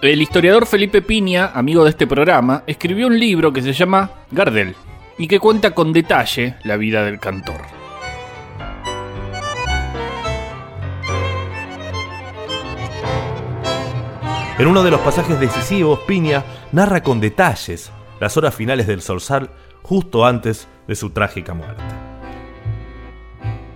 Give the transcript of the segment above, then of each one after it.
El historiador Felipe Piña, amigo de este programa, escribió un libro que se llama Gardel y que cuenta con detalle la vida del cantor. En uno de los pasajes decisivos, Piña narra con detalles las horas finales del Zorzal justo antes de su trágica muerte.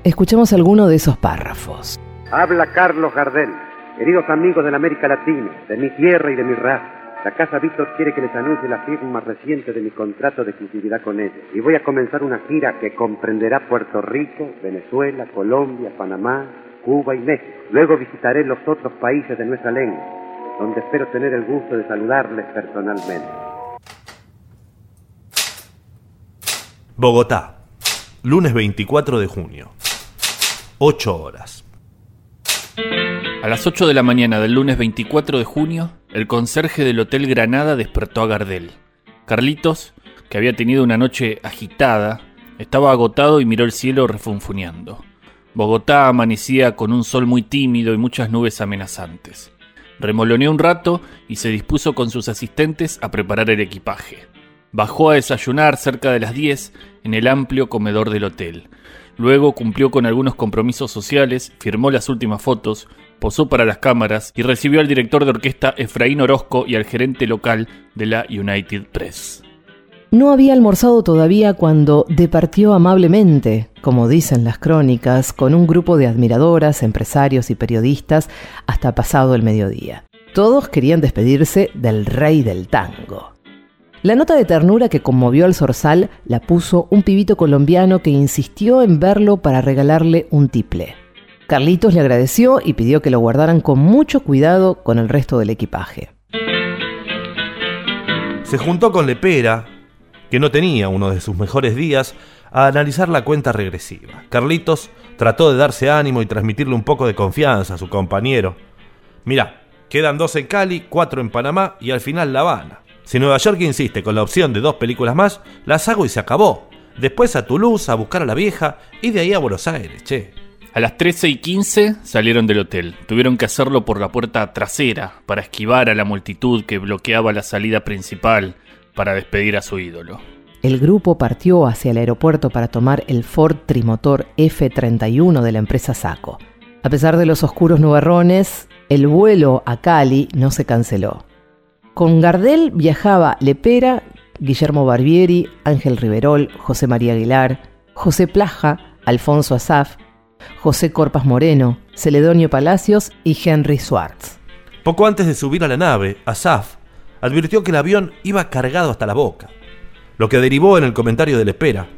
Escuchemos alguno de esos párrafos. Habla Carlos Gardel, queridos amigos de la América Latina, de mi tierra y de mi raza. La Casa Víctor quiere que les anuncie la firma reciente de mi contrato de exclusividad con ellos. Y voy a comenzar una gira que comprenderá Puerto Rico, Venezuela, Colombia, Panamá, Cuba y México. Luego visitaré los otros países de nuestra lengua, donde espero tener el gusto de saludarles personalmente. Bogotá, lunes 24 de junio. 8 horas. A las 8 de la mañana del lunes 24 de junio, el conserje del Hotel Granada despertó a Gardel. Carlitos, que había tenido una noche agitada, estaba agotado y miró el cielo refunfuñando. Bogotá amanecía con un sol muy tímido y muchas nubes amenazantes. Remoloneó un rato y se dispuso con sus asistentes a preparar el equipaje. Bajó a desayunar cerca de las 10 en el amplio comedor del hotel. Luego cumplió con algunos compromisos sociales, firmó las últimas fotos, posó para las cámaras y recibió al director de orquesta Efraín Orozco y al gerente local de la United Press. No había almorzado todavía cuando departió amablemente, como dicen las crónicas, con un grupo de admiradoras, empresarios y periodistas hasta pasado el mediodía. Todos querían despedirse del rey del tango. La nota de ternura que conmovió al zorzal la puso un pibito colombiano que insistió en verlo para regalarle un tiple. Carlitos le agradeció y pidió que lo guardaran con mucho cuidado con el resto del equipaje. Se juntó con Lepera, que no tenía uno de sus mejores días, a analizar la cuenta regresiva. Carlitos trató de darse ánimo y transmitirle un poco de confianza a su compañero. Mirá, quedan dos en Cali, cuatro en Panamá y al final La Habana. Si Nueva York insiste con la opción de dos películas más, las hago y se acabó. Después a Toulouse a buscar a la vieja y de ahí a Buenos Aires, che. A las 13 y 15 salieron del hotel. Tuvieron que hacerlo por la puerta trasera para esquivar a la multitud que bloqueaba la salida principal para despedir a su ídolo. El grupo partió hacia el aeropuerto para tomar el Ford Trimotor F-31 de la empresa Saco. A pesar de los oscuros nubarrones, el vuelo a Cali no se canceló. Con Gardel viajaba Lepera, Guillermo Barbieri, Ángel Riverol, José María Aguilar, José Plaja, Alfonso Asaf, José Corpas Moreno, Celedonio Palacios y Henry Swartz. Poco antes de subir a la nave, Asaf advirtió que el avión iba cargado hasta la boca, lo que derivó en el comentario de Lepera.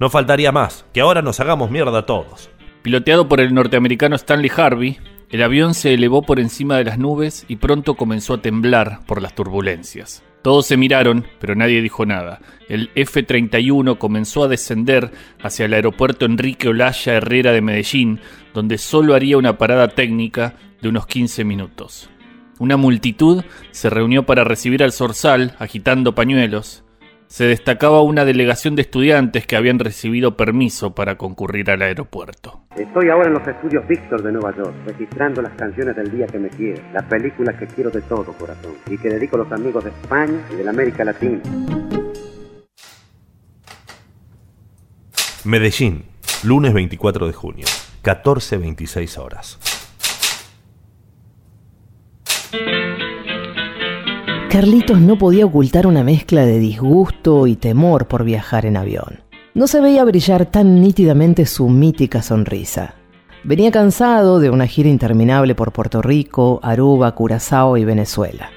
No faltaría más, que ahora nos hagamos mierda todos. Piloteado por el norteamericano Stanley Harvey, el avión se elevó por encima de las nubes y pronto comenzó a temblar por las turbulencias. Todos se miraron, pero nadie dijo nada. El F-31 comenzó a descender hacia el aeropuerto Enrique Olaya Herrera de Medellín, donde solo haría una parada técnica de unos 15 minutos. Una multitud se reunió para recibir al Zorzal, agitando pañuelos se destacaba una delegación de estudiantes que habían recibido permiso para concurrir al aeropuerto. Estoy ahora en los estudios Víctor de Nueva York, registrando las canciones del día que me quiere, la película que quiero de todo corazón y que dedico a los amigos de España y de la América Latina. Medellín, lunes 24 de junio, 14.26 horas. Carlitos no podía ocultar una mezcla de disgusto y temor por viajar en avión. No se veía brillar tan nítidamente su mítica sonrisa. Venía cansado de una gira interminable por Puerto Rico, Aruba, Curazao y Venezuela.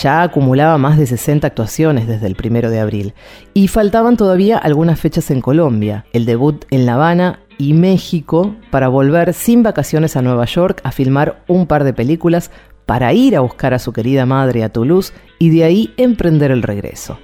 Ya acumulaba más de 60 actuaciones desde el primero de abril y faltaban todavía algunas fechas en Colombia, el debut en La Habana y México para volver sin vacaciones a Nueva York a filmar un par de películas para ir a buscar a su querida madre a Toulouse y de ahí emprender el regreso.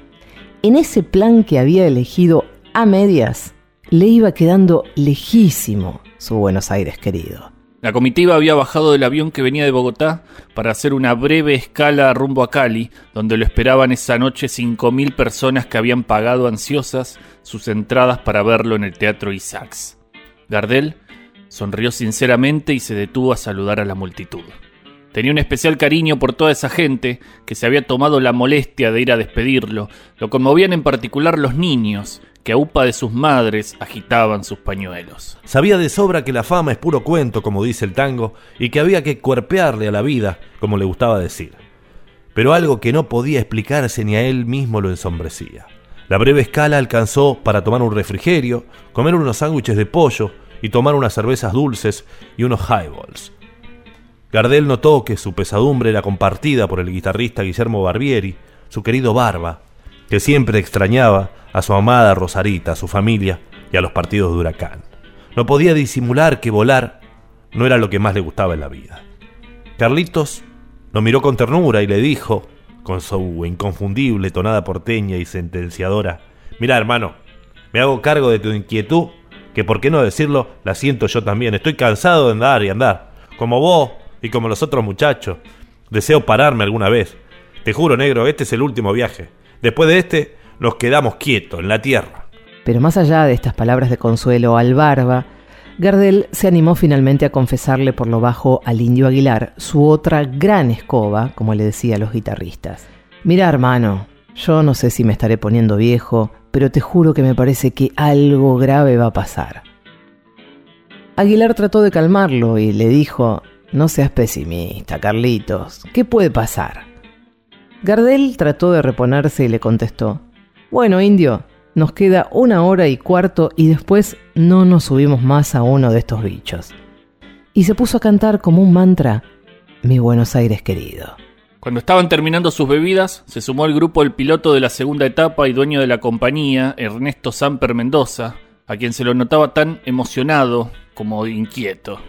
En ese plan que había elegido a medias, le iba quedando lejísimo su Buenos Aires querido. La comitiva había bajado del avión que venía de Bogotá para hacer una breve escala rumbo a Cali, donde lo esperaban esa noche 5.000 personas que habían pagado ansiosas sus entradas para verlo en el Teatro Isaacs. Gardel sonrió sinceramente y se detuvo a saludar a la multitud. Tenía un especial cariño por toda esa gente que se había tomado la molestia de ir a despedirlo. Lo conmovían en particular los niños, que a upa de sus madres agitaban sus pañuelos. Sabía de sobra que la fama es puro cuento, como dice el tango, y que había que cuerpearle a la vida, como le gustaba decir. Pero algo que no podía explicarse ni a él mismo lo ensombrecía. La breve escala alcanzó para tomar un refrigerio, comer unos sándwiches de pollo y tomar unas cervezas dulces y unos highballs. Gardel notó que su pesadumbre era compartida por el guitarrista Guillermo Barbieri, su querido Barba, que siempre extrañaba a su amada Rosarita, a su familia y a los partidos de huracán. No podía disimular que volar no era lo que más le gustaba en la vida. Carlitos lo miró con ternura y le dijo, con su inconfundible tonada porteña y sentenciadora, Mira, hermano, me hago cargo de tu inquietud, que por qué no decirlo, la siento yo también. Estoy cansado de andar y andar, como vos y como los otros muchachos. Deseo pararme alguna vez. Te juro, negro, este es el último viaje. Después de este, nos quedamos quietos en la tierra. Pero más allá de estas palabras de consuelo al barba, Gardel se animó finalmente a confesarle por lo bajo al indio Aguilar su otra gran escoba, como le decía a los guitarristas. Mira, hermano, yo no sé si me estaré poniendo viejo, pero te juro que me parece que algo grave va a pasar. Aguilar trató de calmarlo y le dijo, no seas pesimista, Carlitos. ¿Qué puede pasar? Gardel trató de reponerse y le contestó, Bueno, indio, nos queda una hora y cuarto y después no nos subimos más a uno de estos bichos. Y se puso a cantar como un mantra, Mi Buenos Aires querido. Cuando estaban terminando sus bebidas, se sumó al grupo el piloto de la segunda etapa y dueño de la compañía, Ernesto Samper Mendoza, a quien se lo notaba tan emocionado como inquieto.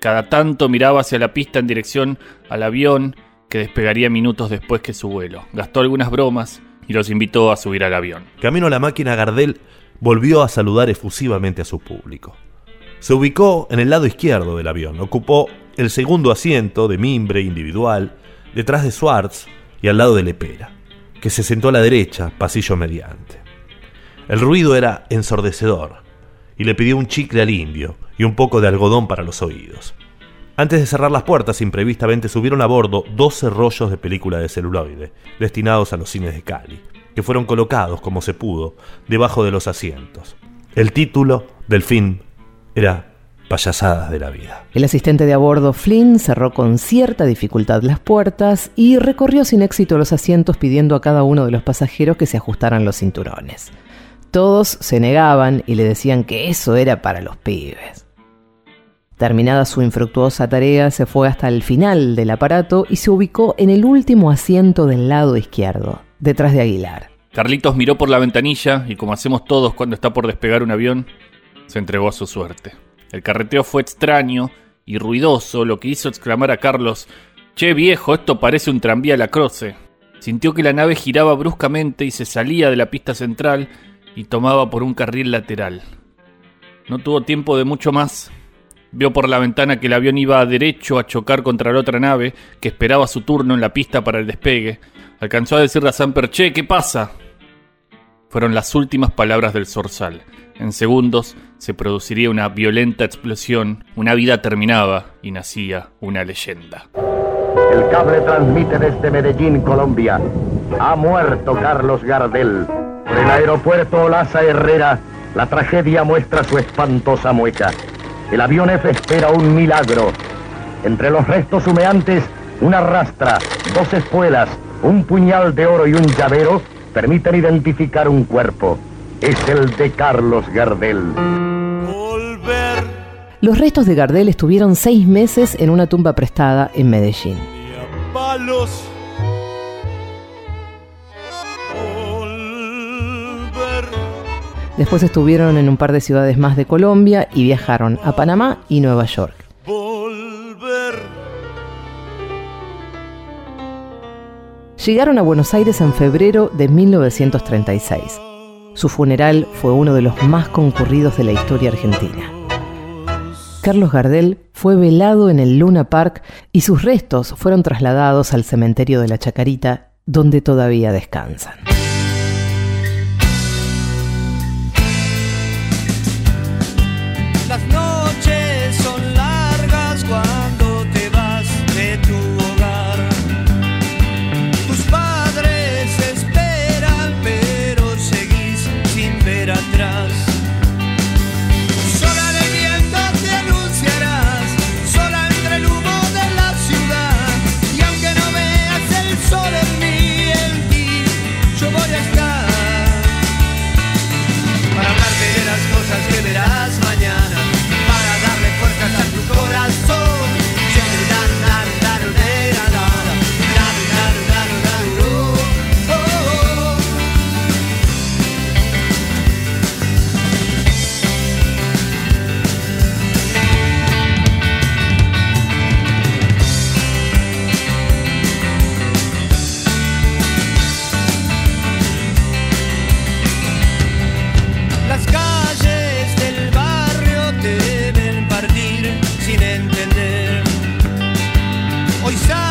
Cada tanto miraba hacia la pista en dirección al avión que despegaría minutos después que su vuelo. Gastó algunas bromas y los invitó a subir al avión. Camino a la máquina, Gardel volvió a saludar efusivamente a su público. Se ubicó en el lado izquierdo del avión, ocupó el segundo asiento de mimbre individual, detrás de Swartz y al lado de Lepera, que se sentó a la derecha, pasillo mediante. El ruido era ensordecedor, y le pidió un chicle al indio y un poco de algodón para los oídos. Antes de cerrar las puertas, imprevistamente subieron a bordo 12 rollos de película de celuloide, destinados a los cines de Cali, que fueron colocados, como se pudo, debajo de los asientos. El título del film era Payasadas de la vida. El asistente de a bordo, Flynn, cerró con cierta dificultad las puertas y recorrió sin éxito los asientos pidiendo a cada uno de los pasajeros que se ajustaran los cinturones. Todos se negaban y le decían que eso era para los pibes. Terminada su infructuosa tarea, se fue hasta el final del aparato y se ubicó en el último asiento del lado izquierdo, detrás de Aguilar. Carlitos miró por la ventanilla y, como hacemos todos cuando está por despegar un avión, se entregó a su suerte. El carreteo fue extraño y ruidoso, lo que hizo exclamar a Carlos: Che viejo, esto parece un tranvía a la croce. Sintió que la nave giraba bruscamente y se salía de la pista central y tomaba por un carril lateral. No tuvo tiempo de mucho más. Vio por la ventana que el avión iba derecho a chocar contra la otra nave que esperaba su turno en la pista para el despegue. Alcanzó a decirle a Samper, che, ¿qué pasa? Fueron las últimas palabras del zorzal. En segundos se produciría una violenta explosión, una vida terminaba y nacía una leyenda. El cable transmite desde Medellín, Colombia. Ha muerto Carlos Gardel. En el aeropuerto Olaza Herrera, la tragedia muestra su espantosa mueca. El avión F espera un milagro. Entre los restos humeantes, una rastra, dos espuelas, un puñal de oro y un llavero permiten identificar un cuerpo. Es el de Carlos Gardel. Los restos de Gardel estuvieron seis meses en una tumba prestada en Medellín. Después estuvieron en un par de ciudades más de Colombia y viajaron a Panamá y Nueva York. Llegaron a Buenos Aires en febrero de 1936. Su funeral fue uno de los más concurridos de la historia argentina. Carlos Gardel fue velado en el Luna Park y sus restos fueron trasladados al cementerio de la Chacarita, donde todavía descansan. Hoy sabe